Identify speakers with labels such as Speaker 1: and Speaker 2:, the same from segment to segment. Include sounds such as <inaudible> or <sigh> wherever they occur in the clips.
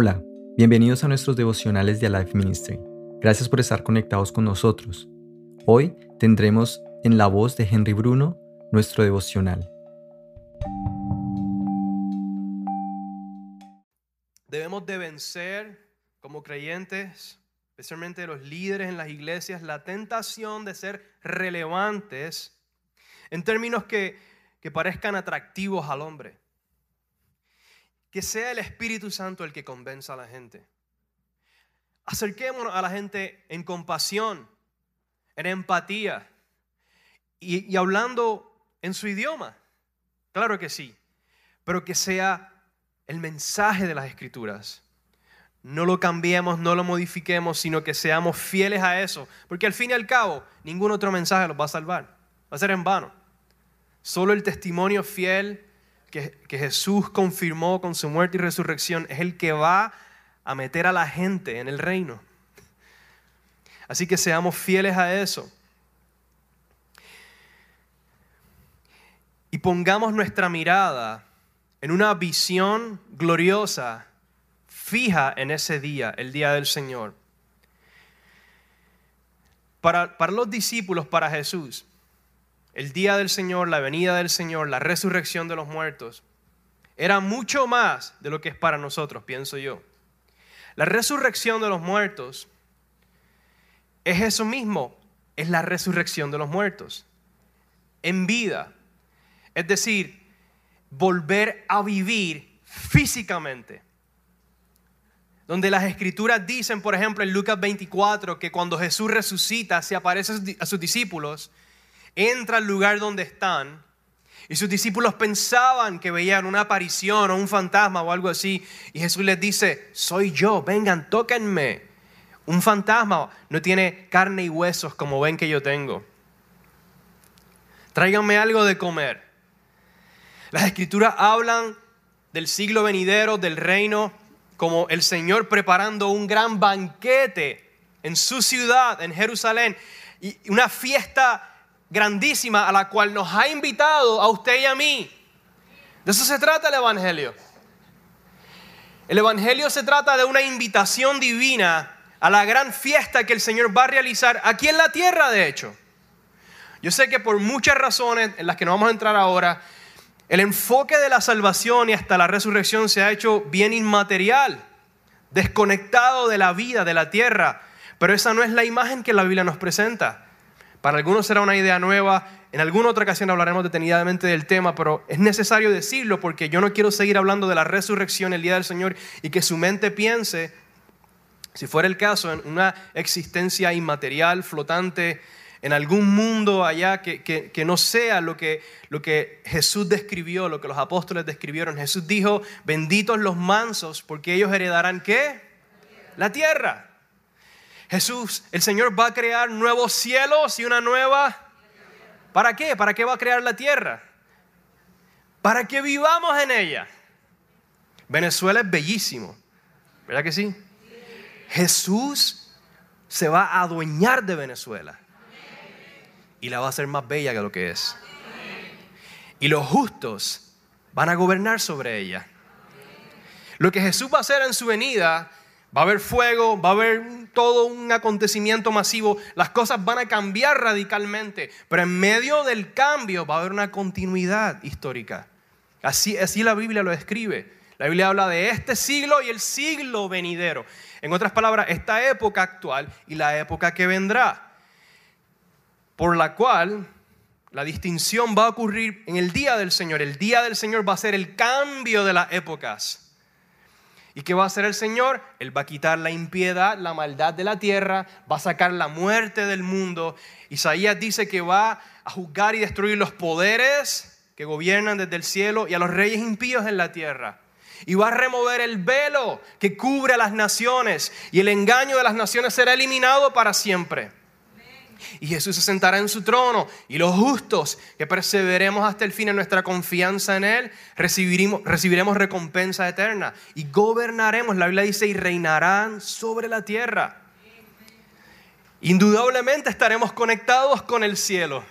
Speaker 1: Hola, bienvenidos a nuestros devocionales de Alive Ministry. Gracias por estar conectados con nosotros. Hoy tendremos en la voz de Henry Bruno nuestro devocional.
Speaker 2: Debemos de vencer como creyentes, especialmente los líderes en las iglesias, la tentación de ser relevantes en términos que, que parezcan atractivos al hombre que sea el Espíritu Santo el que convenza a la gente. Acerquémonos a la gente en compasión, en empatía y, hablando en su idioma. Claro que sí, pero que sea el mensaje de las Escrituras. No lo cambiemos, no lo modifiquemos, sino que seamos fieles a eso. Porque al fin y al cabo, ningún otro mensaje los va a salvar. Va a ser en vano. Solo el testimonio fiel que, Jesús confirmó con su muerte y resurrección es el que va a meter a la gente en el reino. Así que seamos fieles a eso. Y pongamos nuestra mirada en una visión gloriosa, fija en ese día, el día del Señor. Para, para los discípulos, para Jesús, el día del Señor, la venida del Señor, la resurrección de los muertos, era mucho más de lo que es para nosotros, pienso yo. La resurrección de los muertos es eso mismo, es la resurrección de los muertos, en vida. Es decir, volver a vivir físicamente. Donde las escrituras dicen, por ejemplo, en Lucas 24, que cuando Jesús resucita, se aparece a sus discípulos, entra al lugar donde están y sus discípulos pensaban que veían una aparición o un fantasma o algo así. Y Jesús les dice, soy yo, vengan, tóquenme. Un fantasma no tiene carne y huesos como ven que yo tengo. Tráiganme algo de comer. Las escrituras hablan del siglo venidero, del reino, como el Señor preparando un gran banquete en su ciudad, en Jerusalén, y una fiesta grandísima a la cual nos ha invitado a usted y a mí. De eso se trata el Evangelio. El Evangelio se trata de una invitación divina a la gran fiesta que el Señor va a realizar aquí en la tierra, de hecho. Yo sé que por muchas razones en las que no vamos a entrar ahora, el enfoque de la salvación y hasta la resurrección se ha hecho bien inmaterial, desconectado de la vida, de la tierra. Pero esa no es la imagen que la Biblia nos presenta. Para algunos será una idea nueva, en alguna otra ocasión hablaremos detenidamente del tema, pero es necesario decirlo porque yo no quiero seguir hablando de la resurrección el día del Señor y que su mente piense, si fuera el caso, en una existencia inmaterial, flotante, en algún mundo allá que, no sea lo que, lo que Jesús describió, lo que los apóstoles describieron. Jesús dijo, benditos los mansos, porque ellos heredarán qué? La tierra. Jesús, el Señor va a crear nuevos cielos y una nueva... ¿Para qué? ¿Para qué va a crear la tierra? Para que vivamos en ella. Venezuela es bellísimo, ¿verdad que sí? Jesús se va a adueñar de Venezuela y la va a hacer más bella que lo que es. Y los justos van a gobernar sobre ella. Lo que Jesús va a hacer en su venida Va a haber fuego, va a haber todo un acontecimiento masivo, las cosas van a cambiar radicalmente, pero en medio del cambio va a haber una continuidad histórica. Así, así la Biblia lo describe. La Biblia habla de este siglo y el siglo venidero. En otras palabras, esta época actual y la época que vendrá. Por la cual la distinción va a ocurrir en el día del Señor. El día del Señor va a ser el cambio de las épocas. ¿Y qué va a hacer el Señor? Él va a quitar la impiedad, la maldad de la tierra, va a sacar la muerte del mundo. Isaías dice que va a juzgar y destruir los poderes que gobiernan desde el cielo y a los reyes impíos en la tierra. Y va a remover el velo que cubre a las naciones y el engaño de las naciones será eliminado para siempre. Y Jesús se sentará en su trono y los justos que perseveremos hasta el fin en nuestra confianza en Él, recibiremos, recibiremos recompensa eterna y gobernaremos, la Biblia dice, y reinarán sobre la tierra. Indudablemente estaremos conectados con el cielo.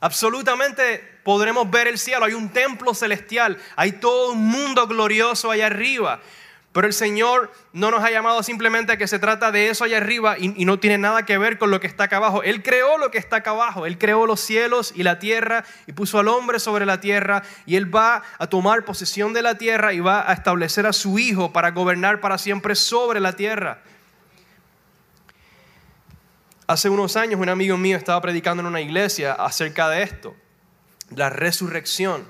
Speaker 2: Absolutamente podremos ver el cielo. Hay un templo celestial, hay todo un mundo glorioso allá arriba. Pero el Señor no nos ha llamado simplemente a que se trata de eso allá arriba y, no tiene nada que ver con lo que está acá abajo. Él creó lo que está acá abajo. Él creó los cielos y la tierra y puso al hombre sobre la tierra y Él va a tomar posesión de la tierra y va a establecer a su Hijo para gobernar para siempre sobre la tierra. Hace unos años un amigo mío estaba predicando en una iglesia acerca de esto, la resurrección.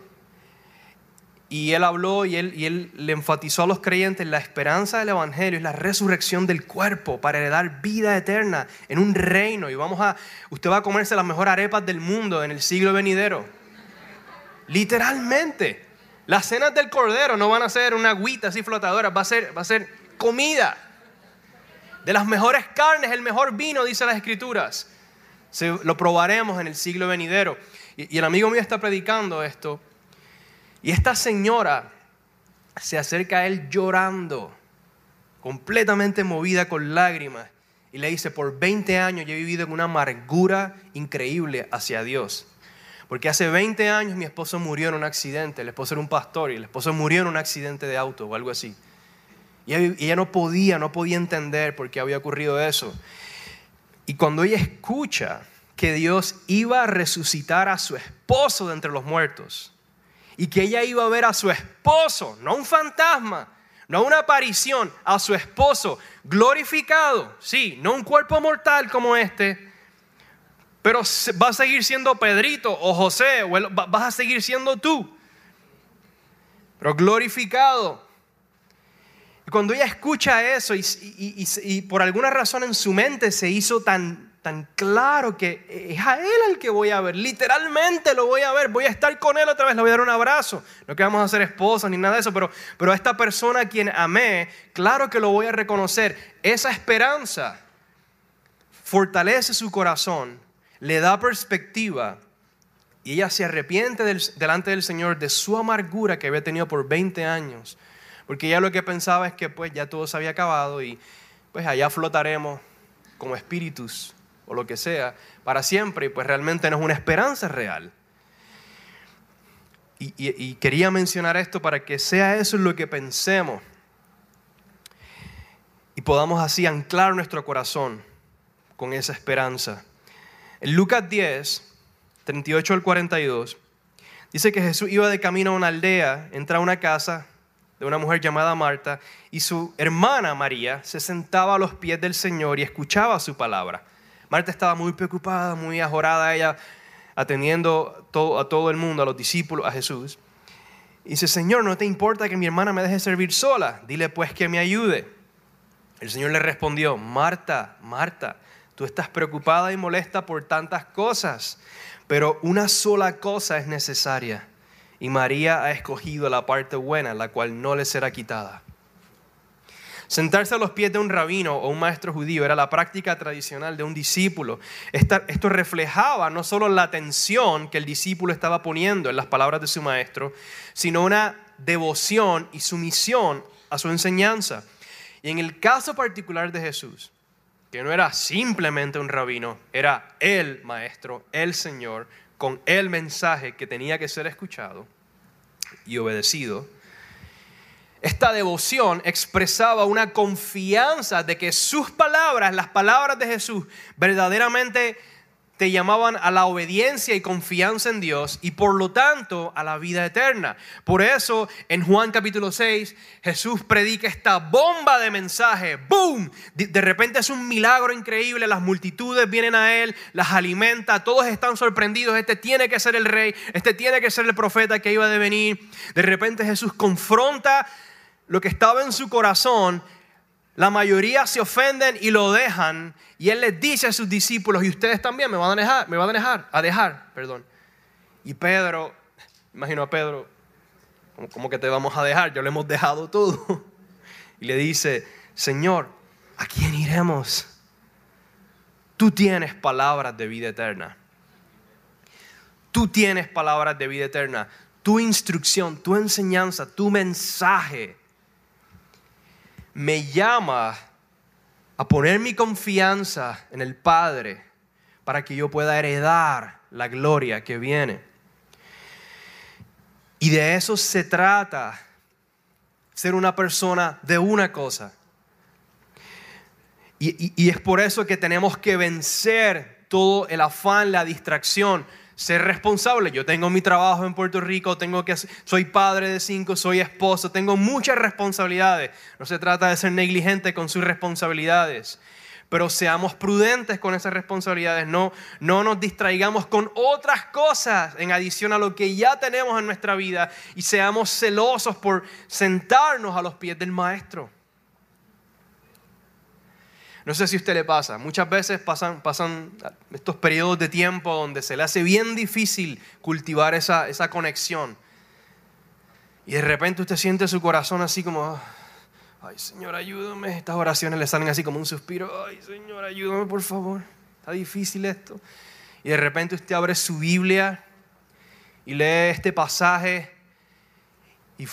Speaker 2: Y él habló y él, y él le enfatizó a los creyentes la esperanza del Evangelio es la resurrección del cuerpo para heredar vida eterna en un reino. Y vamos a, usted va a comerse las mejores arepas del mundo en el siglo venidero. Literalmente. Las cenas del cordero no van a ser una agüita así flotadora, va a ser, va a ser comida. De las mejores carnes, el mejor vino, dice las escrituras. lo probaremos en el siglo venidero. Y el amigo mío está predicando esto y esta señora se acerca a él llorando, completamente movida con lágrimas, y le dice, por 20 años yo he vivido en una amargura increíble hacia Dios. Porque hace 20 años mi esposo murió en un accidente, el esposo era un pastor y el esposo murió en un accidente de auto o algo así. Y ella no podía, no podía entender por qué había ocurrido eso. Y cuando ella escucha que Dios iba a resucitar a su esposo de entre los muertos, y que ella iba a ver a su esposo, no un fantasma, no una aparición, a su esposo glorificado, sí, no un cuerpo mortal como este, pero va a seguir siendo Pedrito o José, o vas a seguir siendo tú, pero glorificado. Y cuando ella escucha eso y por alguna razón en su mente se hizo tan tan claro que es a Él al que voy a ver. Literalmente lo voy a ver. Voy a estar con Él otra vez. Le voy a dar un abrazo. No que vamos a ser esposos ni nada de eso, pero, pero a esta persona a quien amé, claro que lo voy a reconocer. Esa esperanza fortalece su corazón, le da perspectiva y ella se arrepiente delante del Señor de su amargura que había tenido por 20 años. Porque ella lo que pensaba es que pues ya todo se había acabado y pues allá flotaremos como espíritus o lo que sea para siempre y pues realmente no es una esperanza real. Y, quería mencionar esto para que sea eso lo que pensemos y podamos así anclar nuestro corazón con esa esperanza. En Lucas 10, 38 al 42, dice que Jesús iba de camino a una aldea, entra a una casa de una mujer llamada Marta y su hermana María se sentaba a los pies del Señor y escuchaba su palabra. Marta estaba muy preocupada, muy ajorada, ella atendiendo a todo el mundo, a los discípulos, a Jesús. Y dice, Señor, ¿no te importa que mi hermana me deje servir sola? Dile pues que me ayude. El Señor le respondió, Marta, Marta, tú estás preocupada y molesta por tantas cosas, pero una sola cosa es necesaria. Y María ha escogido la parte buena, la cual no le será quitada. Sentarse a los pies de un rabino o un maestro judío era la práctica tradicional de un discípulo. Esto reflejaba no solo la atención que el discípulo estaba poniendo en las palabras de su maestro, sino una devoción y sumisión a su enseñanza. Y en el caso particular de Jesús, que no era simplemente un rabino, era el maestro, el Señor, con el mensaje que tenía que ser escuchado y obedecido, esta devoción expresaba una confianza de que sus palabras, las palabras de Jesús, verdaderamente te llamaban a la obediencia y confianza en Dios y por lo tanto a la vida eterna. Por eso en Juan capítulo 6 Jesús predica esta bomba de mensaje. ¡Boom! De repente es un milagro increíble, las multitudes vienen a Él, las alimenta, todos están sorprendidos, este tiene que ser el rey, este tiene que ser el profeta que iba a venir. De repente Jesús confronta lo que estaba en su corazón, la mayoría se ofenden y lo dejan. Y él les dice a sus discípulos, y ustedes también me van a dejar, me van a dejar, a dejar, perdón. Y Pedro, imagino a Pedro, como que te vamos a dejar? Yo le hemos dejado todo. <laughs> Y le dice, Señor, ¿a quién iremos? Tú tienes palabras de vida eterna. Tú tienes palabras de vida eterna. Tu instrucción, tu enseñanza, tu mensaje me llama a poner mi confianza en el Padre para que yo pueda heredar la gloria que viene. Y de eso se trata ser una persona de una cosa. Y, es por eso que tenemos que vencer todo el afán, la distracción, ser responsable. Yo tengo mi trabajo en Puerto Rico, tengo que, soy padre de cinco, soy esposo, tengo muchas responsabilidades. No se trata de ser negligente con sus responsabilidades pero seamos prudentes con esas responsabilidades, no, no nos distraigamos con otras cosas en adición a lo que ya tenemos en nuestra vida y seamos celosos por sentarnos a los pies del Maestro. No sé si a usted le pasa, muchas veces pasan, pasan estos periodos de tiempo donde se le hace bien difícil cultivar esa, esa conexión. Y de repente usted siente su corazón así como, Ay, Señor, ayúdame. Estas oraciones le salen así como un suspiro. Ay, Señor, ayúdame, por favor. Está difícil esto. Y de repente usted abre su Biblia y lee este pasaje y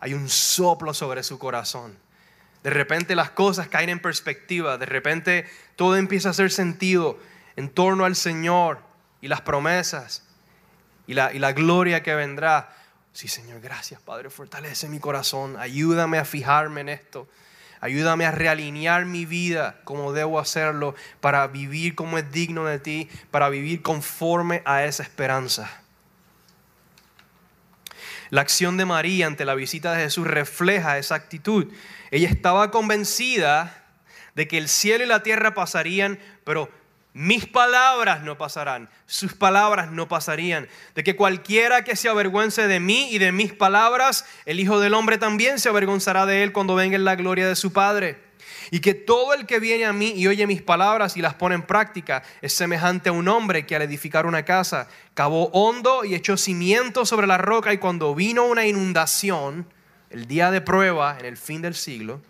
Speaker 2: hay un soplo sobre su corazón. De repente las cosas caen en perspectiva. De repente todo empieza a hacer sentido en torno al Señor y las promesas y la, y la gloria que vendrá. Sí, Señor, gracias, Padre. Fortalece mi corazón. Ayúdame a fijarme en esto. Ayúdame a realinear mi vida como debo hacerlo para vivir como es digno de ti, para vivir conforme a esa esperanza. La acción de María ante la visita de Jesús refleja esa actitud. Ella estaba convencida de que el cielo y la tierra pasarían, pero mis palabras no pasarán, sus palabras no pasarían. De que cualquiera que se avergüence de mí y de mis palabras, el Hijo del Hombre también se avergonzará de él cuando venga en la gloria de su Padre. Y que todo el que viene a mí y oye mis palabras y las pone en práctica es semejante a un hombre que al edificar una casa cavó hondo y echó cimiento sobre la roca y cuando vino una inundación, el día de prueba en el fin del siglo,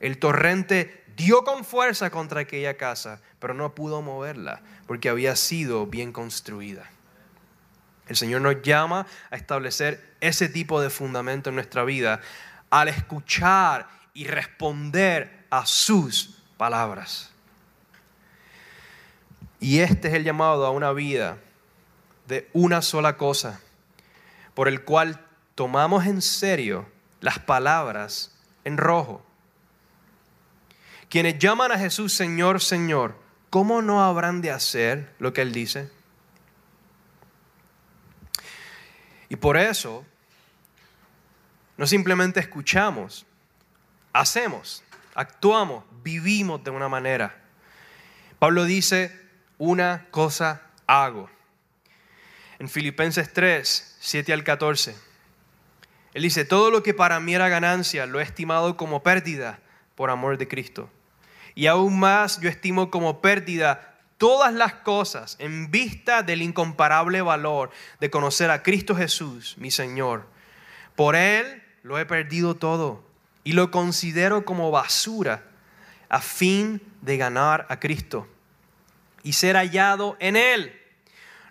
Speaker 2: el torrente dio con fuerza contra aquella casa, pero no pudo moverla porque había sido bien construida. El Señor nos llama a establecer ese tipo de fundamento en nuestra vida al escuchar y responder a sus palabras. Y este es el llamado a una vida de una sola cosa, por el cual tomamos en serio las palabras en rojo quienes llaman a Jesús Señor, Señor, ¿cómo no habrán de hacer lo que Él dice? Y por eso, no simplemente escuchamos, hacemos, actuamos, vivimos de una manera. Pablo dice, una cosa hago. En Filipenses 3, 7 al 14. Él dice, todo lo que para mí era ganancia lo he estimado como pérdida por amor de Cristo. Y aún más yo estimo como pérdida todas las cosas en vista del incomparable valor de conocer a Cristo Jesús, mi Señor. Por Él lo he perdido todo y lo considero como basura a fin de ganar a Cristo y ser hallado en Él,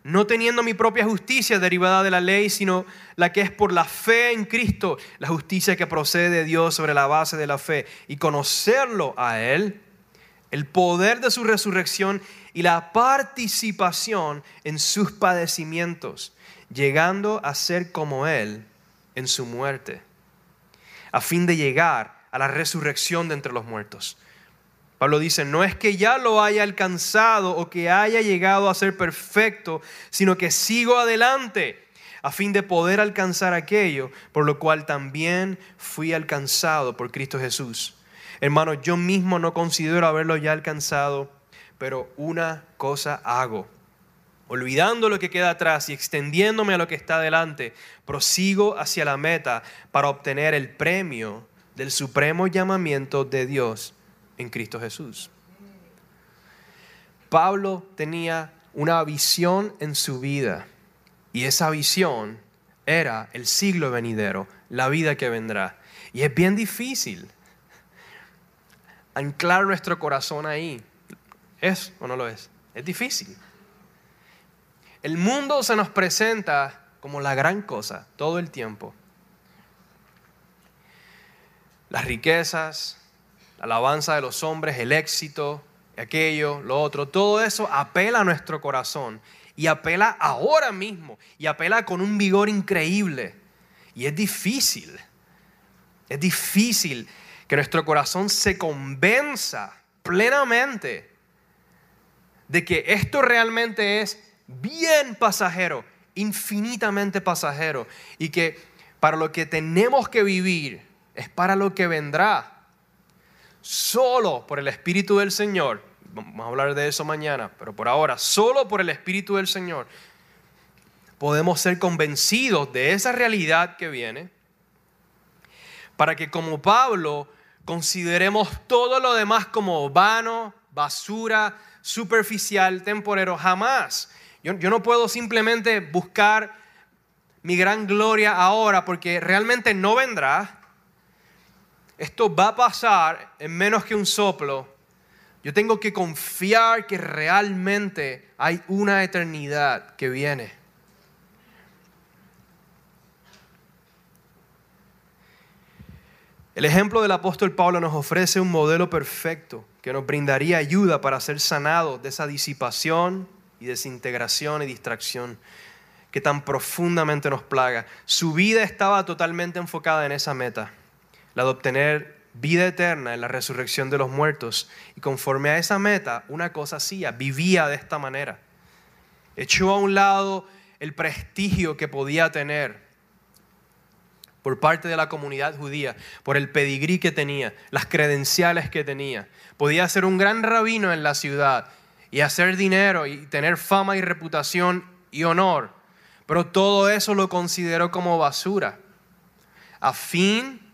Speaker 2: no teniendo mi propia justicia derivada de la ley, sino la que es por la fe en Cristo, la justicia que procede de Dios sobre la base de la fe, y conocerlo a Él el poder de su resurrección y la participación en sus padecimientos, llegando a ser como Él en su muerte, a fin de llegar a la resurrección de entre los muertos. Pablo dice, no es que ya lo haya alcanzado o que haya llegado a ser perfecto, sino que sigo adelante a fin de poder alcanzar aquello por lo cual también fui alcanzado por Cristo Jesús. Hermano, yo mismo no considero haberlo ya alcanzado, pero una cosa hago. Olvidando lo que queda atrás y extendiéndome a lo que está adelante, prosigo hacia la meta para obtener el premio del supremo llamamiento de Dios en Cristo Jesús. Pablo tenía una visión en su vida y esa visión era el siglo venidero, la vida que vendrá. Y es bien difícil anclar nuestro corazón ahí. ¿Es o no lo es? Es difícil. El mundo se nos presenta como la gran cosa todo el tiempo. Las riquezas, la alabanza de los hombres, el éxito, aquello, lo otro, todo eso apela a nuestro corazón y apela ahora mismo y apela con un vigor increíble. Y es difícil Es difícil que nuestro corazón se convenza plenamente de que esto realmente es bien pasajero, infinitamente pasajero, y que para lo que tenemos que vivir es para lo que vendrá. Solo por el Espíritu del Señor, vamos a hablar de eso mañana, pero por ahora, solo por el Espíritu del Señor, podemos ser convencidos de esa realidad que viene, para que como Pablo consideremos todo lo demás como vano, basura, superficial, temporero, jamás. Yo, yo, no puedo simplemente buscar mi gran gloria ahora porque realmente no vendrá. Esto va a pasar en menos que un soplo. Yo tengo que confiar que realmente hay una eternidad que viene. El ejemplo del apóstol Pablo nos ofrece un modelo perfecto que nos brindaría ayuda para ser sanados de esa disipación y desintegración y distracción que tan profundamente nos plaga. Su vida estaba totalmente enfocada en esa meta, la de obtener vida eterna en la resurrección de los muertos. Y conforme a esa meta, una cosa hacía, vivía de esta manera. Echó a un lado el prestigio que podía tener por parte de la comunidad judía, por el pedigrí que tenía, las credenciales que tenía. Podía ser un gran rabino en la ciudad y hacer dinero y tener fama y reputación y honor, pero todo eso lo consideró como basura, a fin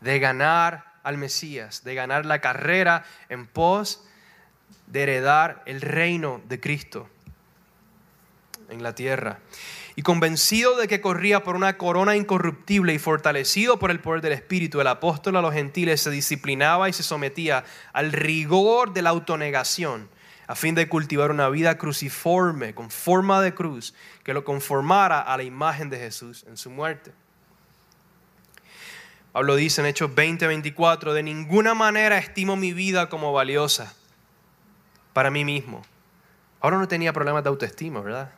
Speaker 2: de ganar al Mesías, de ganar la carrera en pos de heredar el reino de Cristo en la tierra y convencido de que corría por una corona incorruptible y fortalecido por el poder del Espíritu, el apóstol a los gentiles se disciplinaba y se sometía al rigor de la autonegación a fin de cultivar una vida cruciforme, con forma de cruz, que lo conformara a la imagen de Jesús en su muerte. Pablo dice en Hechos 20:24, de ninguna manera estimo mi vida como valiosa para mí mismo. Ahora no tenía problemas de autoestima, ¿verdad?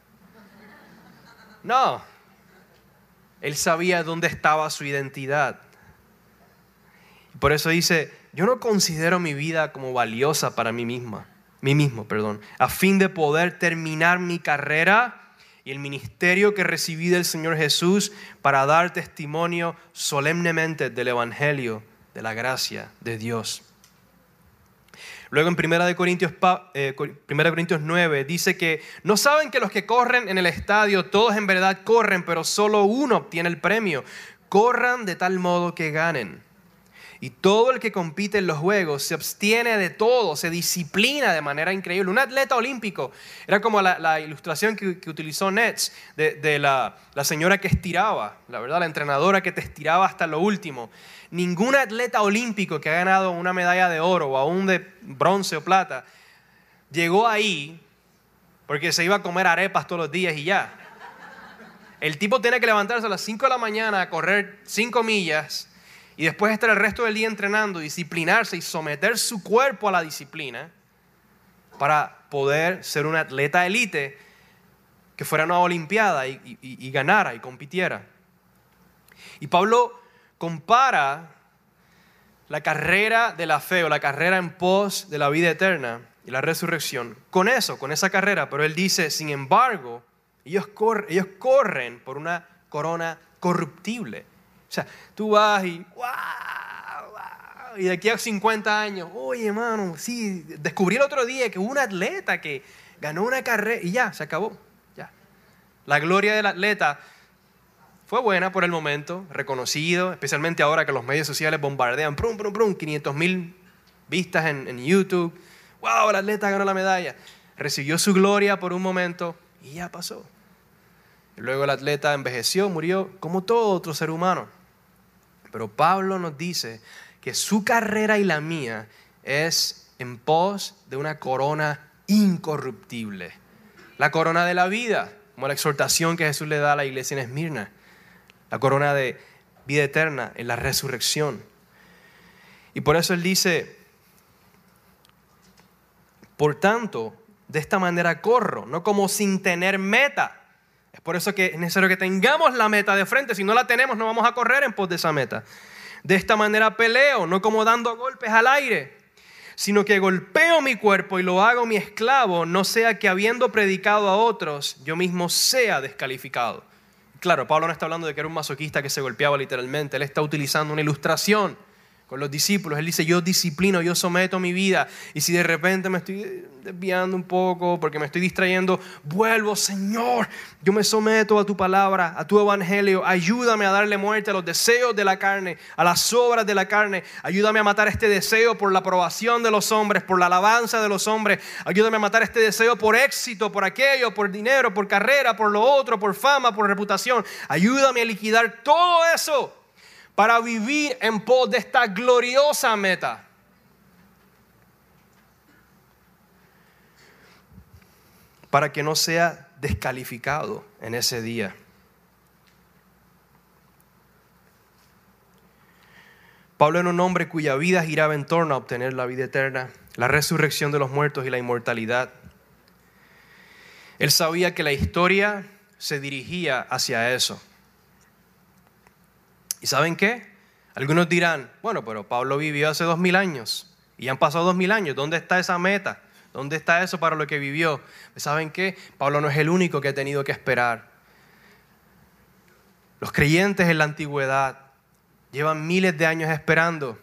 Speaker 2: No. Él sabía dónde estaba su identidad. Por eso dice, yo no considero mi vida como valiosa para mí misma, mismo, perdón, a fin de poder terminar mi carrera y el ministerio que recibí del Señor Jesús para dar testimonio solemnemente del evangelio de la gracia de Dios. Luego en 1 Corintios, eh, Corintios 9 dice que no saben que los que corren en el estadio, todos en verdad corren, pero solo uno obtiene el premio. Corran de tal modo que ganen. Y todo el que compite en los juegos se abstiene de todo, se disciplina de manera increíble. Un atleta olímpico, era como la, ilustración que, utilizó Nets de, la, señora que estiraba, la verdad, la entrenadora que te estiraba hasta lo último. Ningún atleta olímpico que ha ganado una medalla de oro o aún de bronce o plata llegó ahí porque se iba a comer arepas todos los días y ya. El tipo tiene que levantarse a las 5 de la mañana a correr 5 millas y después estar el resto del día entrenando, disciplinarse y someter su cuerpo a la disciplina para poder ser un atleta élite que fuera a una olimpiada y, y ganara y compitiera. Y Pablo compara la carrera de la fe o la carrera en pos de la vida eterna y la resurrección con eso, con esa carrera. Pero él dice, sin embargo, ellos, ellos corren por una corona corruptible o sea, tú vas y, y de aquí a 50 años, oye hermano, sí, descubrí el otro día que hubo un atleta que ganó una carrera y ya, se acabó. Ya. La gloria del atleta fue buena por el momento, reconocido, especialmente ahora que los medios sociales bombardean, prum, prum, prum, 500 mil vistas en, en YouTube. ¡Wow! El atleta ganó la medalla. Recibió su gloria por un momento y ya pasó. luego el atleta envejeció, murió como todo otro ser humano. Pero Pablo nos dice que su carrera y la mía es en pos de una corona incorruptible. La corona de la vida, como la exhortación que Jesús le da a la iglesia en Esmirna. La corona de vida eterna en la resurrección. Y por eso él dice, por tanto, de esta manera corro, no como sin tener meta es por eso que es necesario que tengamos la meta de frente. Si no la tenemos, no vamos a correr en pos de esa meta. De esta manera peleo, no como dando golpes al aire, sino que golpeo mi cuerpo y lo hago mi esclavo, no sea que habiendo predicado a otros, yo mismo sea descalificado. Claro, Pablo no está hablando de que era un masoquista que se golpeaba literalmente, él está utilizando una ilustración con los discípulos. Él dice, yo disciplino, yo someto mi vida. Y si de repente me estoy desviando un poco porque me estoy distrayendo, vuelvo, Señor, yo me someto a tu palabra, a tu evangelio. Ayúdame a darle muerte a los deseos de la carne, a las obras de la carne. Ayúdame a matar este deseo por la aprobación de los hombres, por la alabanza de los hombres. Ayúdame a matar este deseo por éxito, por aquello, por dinero, por carrera, por lo otro, por fama, por reputación. Ayúdame a liquidar todo eso para vivir en pos de esta gloriosa meta. Para que no sea descalificado en ese día. Pablo era un hombre cuya vida giraba en torno a obtener la vida eterna, la resurrección de los muertos y la inmortalidad. Él sabía que la historia se dirigía hacia eso. ¿Y saben qué? Algunos dirán, bueno, pero Pablo vivió hace dos mil años y han pasado dos mil años. ¿Dónde está esa meta? ¿Dónde está eso para lo que vivió? ¿Saben qué? Pablo no es el único que ha tenido que esperar. Los creyentes en la antigüedad llevan miles de años esperando.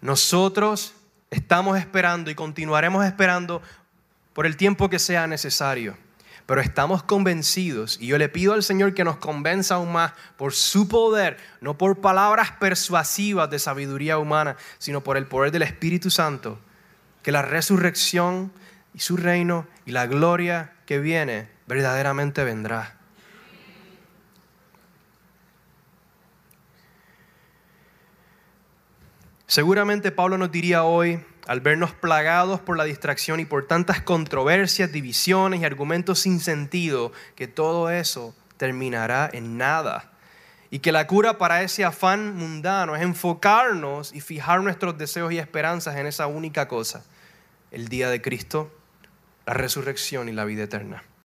Speaker 2: Nosotros estamos esperando y continuaremos esperando por el tiempo que sea necesario pero estamos convencidos y yo le pido al Señor que nos convenza aún más por su poder, no por palabras persuasivas de sabiduría humana, sino por el poder del Espíritu Santo, que la resurrección y su reino y la gloria que viene verdaderamente vendrá. Seguramente Pablo nos diría hoy, al vernos plagados por la distracción y por tantas controversias, divisiones y argumentos sin sentido, que todo eso terminará en nada. Y que la cura para ese afán mundano es enfocarnos y fijar nuestros deseos y esperanzas en esa única cosa, el día de Cristo, la resurrección y la vida eterna.